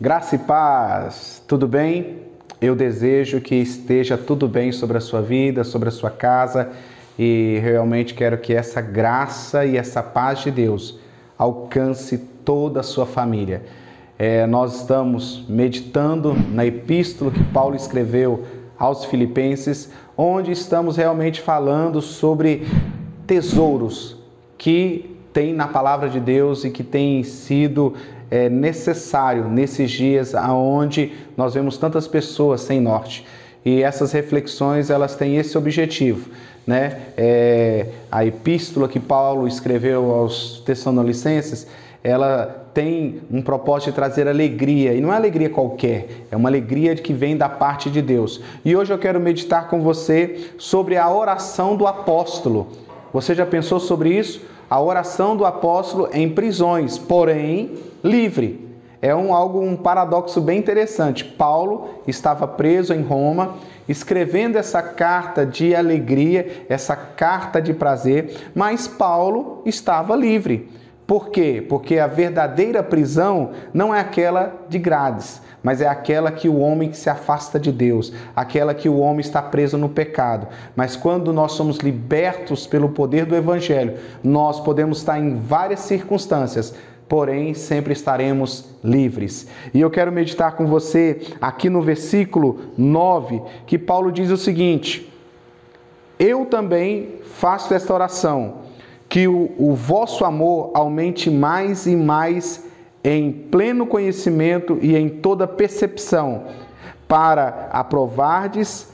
Graça e paz, tudo bem? Eu desejo que esteja tudo bem sobre a sua vida, sobre a sua casa e realmente quero que essa graça e essa paz de Deus alcance toda a sua família. É, nós estamos meditando na epístola que Paulo escreveu aos Filipenses, onde estamos realmente falando sobre tesouros que tem na palavra de Deus e que tem sido é, necessário nesses dias aonde nós vemos tantas pessoas sem norte. E essas reflexões elas têm esse objetivo, né? É, a epístola que Paulo escreveu aos Tessalonicenses, ela tem um propósito de trazer alegria, e não é alegria qualquer, é uma alegria que vem da parte de Deus. E hoje eu quero meditar com você sobre a oração do apóstolo. Você já pensou sobre isso? A oração do apóstolo em prisões, porém livre. É um algo um paradoxo bem interessante. Paulo estava preso em Roma, escrevendo essa carta de alegria, essa carta de prazer, mas Paulo estava livre. Por quê? Porque a verdadeira prisão não é aquela de grades, mas é aquela que o homem se afasta de Deus, aquela que o homem está preso no pecado. Mas quando nós somos libertos pelo poder do Evangelho, nós podemos estar em várias circunstâncias, porém sempre estaremos livres. E eu quero meditar com você aqui no versículo 9, que Paulo diz o seguinte: Eu também faço esta oração, que o, o vosso amor aumente mais e mais em pleno conhecimento e em toda percepção, para aprovardes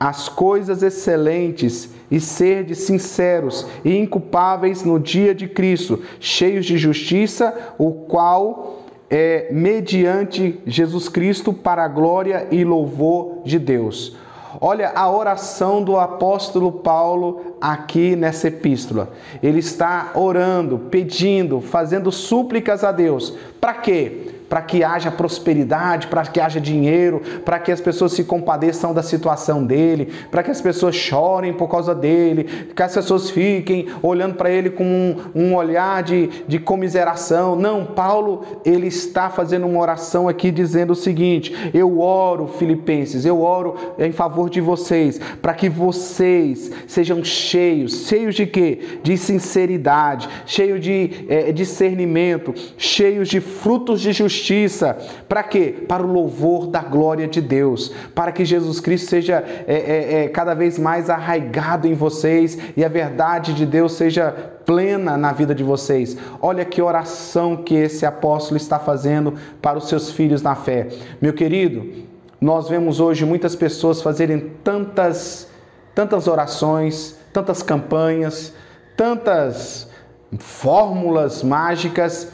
as coisas excelentes e serdes sinceros e inculpáveis no dia de Cristo, cheios de justiça, o qual é mediante Jesus Cristo para a glória e louvor de Deus. Olha a oração do apóstolo Paulo aqui nessa epístola. Ele está orando, pedindo, fazendo súplicas a Deus. Para quê? Para que haja prosperidade, para que haja dinheiro, para que as pessoas se compadeçam da situação dele, para que as pessoas chorem por causa dele, que as pessoas fiquem olhando para ele com um, um, olhar de, de comiseração. Não, Paulo, ele está fazendo uma oração aqui dizendo o seguinte: Eu oro, Filipenses, eu oro em favor de vocês, para que vocês sejam cheios, cheios de quê? De sinceridade, cheios de é, discernimento, cheios de frutos de justiça justiça. Para quê? Para o louvor da glória de Deus. Para que Jesus Cristo seja é, é, é, cada vez mais arraigado em vocês e a verdade de Deus seja plena na vida de vocês. Olha que oração que esse apóstolo está fazendo para os seus filhos na fé. Meu querido, nós vemos hoje muitas pessoas fazerem tantas, tantas orações, tantas campanhas, tantas fórmulas mágicas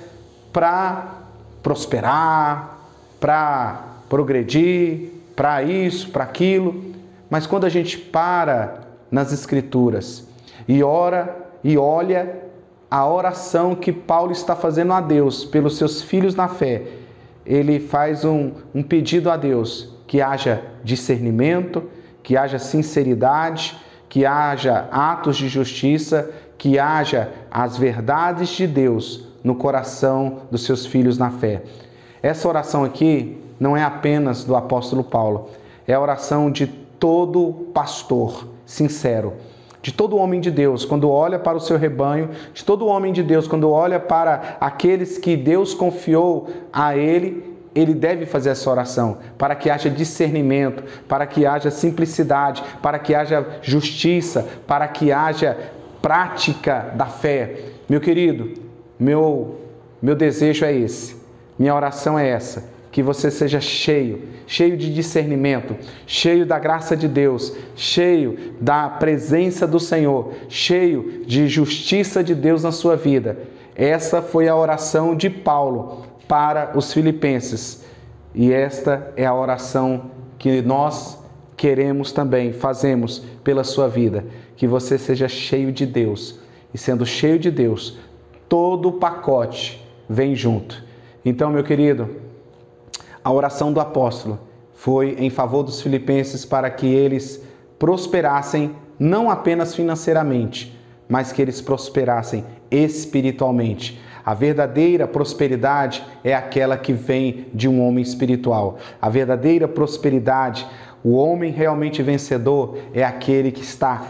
para prosperar, para progredir, para isso, para aquilo. Mas quando a gente para nas Escrituras e ora e olha a oração que Paulo está fazendo a Deus pelos seus filhos na fé, ele faz um, um pedido a Deus que haja discernimento, que haja sinceridade, que haja atos de justiça, que haja as verdades de Deus no coração dos seus filhos na fé. Essa oração aqui não é apenas do apóstolo Paulo, é a oração de todo pastor sincero, de todo homem de Deus, quando olha para o seu rebanho, de todo homem de Deus, quando olha para aqueles que Deus confiou a ele, ele deve fazer essa oração para que haja discernimento, para que haja simplicidade, para que haja justiça, para que haja prática da fé. Meu querido, meu, meu desejo é esse, minha oração é essa, que você seja cheio, cheio de discernimento, cheio da graça de Deus, cheio da presença do Senhor, cheio de justiça de Deus na sua vida. Essa foi a oração de Paulo para os filipenses. E esta é a oração que nós queremos também, fazemos pela sua vida, que você seja cheio de Deus. E sendo cheio de Deus, todo o pacote vem junto. Então, meu querido, a oração do apóstolo foi em favor dos filipenses para que eles prosperassem não apenas financeiramente, mas que eles prosperassem espiritualmente. A verdadeira prosperidade é aquela que vem de um homem espiritual. A verdadeira prosperidade, o homem realmente vencedor, é aquele que está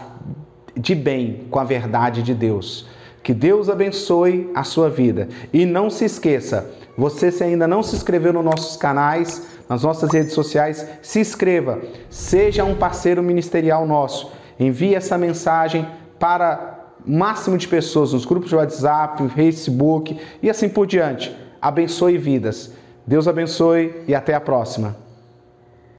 de bem com a verdade de Deus. Que Deus abençoe a sua vida. E não se esqueça, você se ainda não se inscreveu nos nossos canais, nas nossas redes sociais, se inscreva. Seja um parceiro ministerial nosso. Envie essa mensagem para máximo de pessoas nos grupos de WhatsApp, Facebook e assim por diante. Abençoe vidas. Deus abençoe e até a próxima.